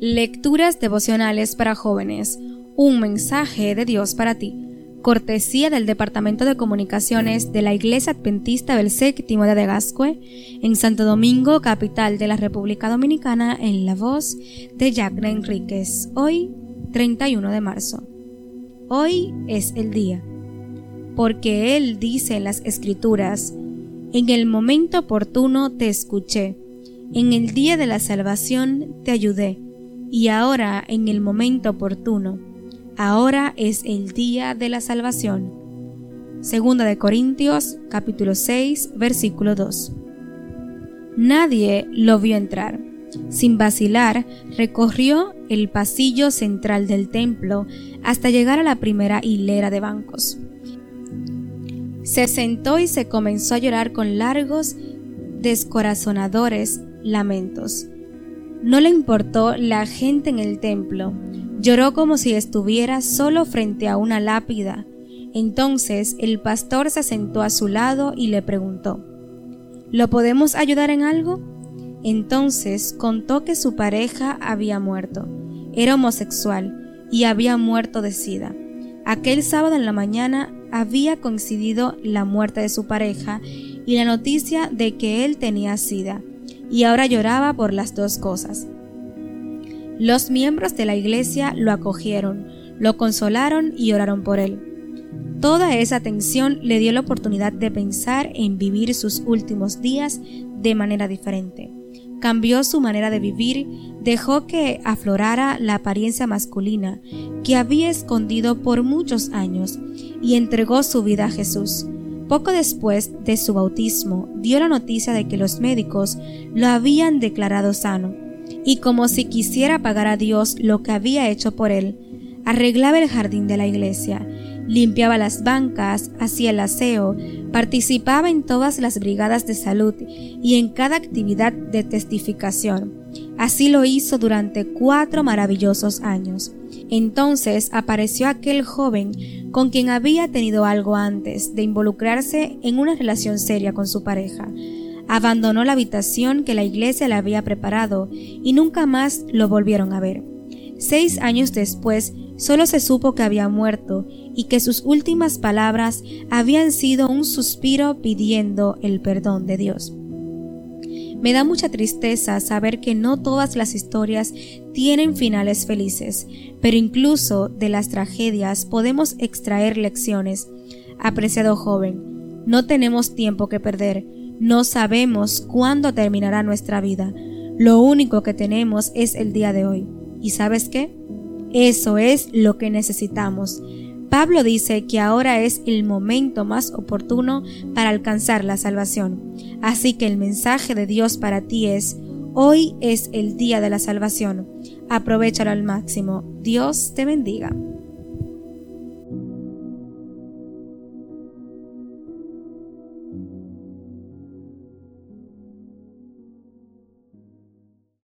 Lecturas devocionales para jóvenes. Un mensaje de Dios para ti. Cortesía del Departamento de Comunicaciones de la Iglesia Adventista del Séptimo de Gascue, en Santo Domingo, capital de la República Dominicana, en la voz de Jacques Enríquez. Hoy, 31 de marzo. Hoy es el día. Porque Él dice en las Escrituras, en el momento oportuno te escuché, en el día de la salvación te ayudé y ahora en el momento oportuno. Ahora es el día de la salvación. Segunda de Corintios capítulo 6 versículo 2. Nadie lo vio entrar. Sin vacilar, recorrió el pasillo central del templo hasta llegar a la primera hilera de bancos. Se sentó y se comenzó a llorar con largos, descorazonadores lamentos. No le importó la gente en el templo. Lloró como si estuviera solo frente a una lápida. Entonces el pastor se sentó a su lado y le preguntó, ¿Lo podemos ayudar en algo? Entonces contó que su pareja había muerto. Era homosexual y había muerto de sida. Aquel sábado en la mañana había coincidido la muerte de su pareja y la noticia de que él tenía sida y ahora lloraba por las dos cosas. Los miembros de la iglesia lo acogieron, lo consolaron y oraron por él. Toda esa tensión le dio la oportunidad de pensar en vivir sus últimos días de manera diferente. Cambió su manera de vivir, dejó que aflorara la apariencia masculina que había escondido por muchos años y entregó su vida a Jesús. Poco después de su bautismo, dio la noticia de que los médicos lo habían declarado sano, y como si quisiera pagar a Dios lo que había hecho por él, arreglaba el jardín de la iglesia, limpiaba las bancas, hacía el aseo, participaba en todas las brigadas de salud y en cada actividad de testificación. Así lo hizo durante cuatro maravillosos años. Entonces apareció aquel joven con quien había tenido algo antes de involucrarse en una relación seria con su pareja. Abandonó la habitación que la iglesia le había preparado y nunca más lo volvieron a ver. Seis años después, solo se supo que había muerto y que sus últimas palabras habían sido un suspiro pidiendo el perdón de Dios. Me da mucha tristeza saber que no todas las historias tienen finales felices, pero incluso de las tragedias podemos extraer lecciones. Apreciado joven, no tenemos tiempo que perder, no sabemos cuándo terminará nuestra vida. Lo único que tenemos es el día de hoy. ¿Y sabes qué? Eso es lo que necesitamos. Pablo dice que ahora es el momento más oportuno para alcanzar la salvación. Así que el mensaje de Dios para ti es, hoy es el día de la salvación. Aprovechalo al máximo. Dios te bendiga.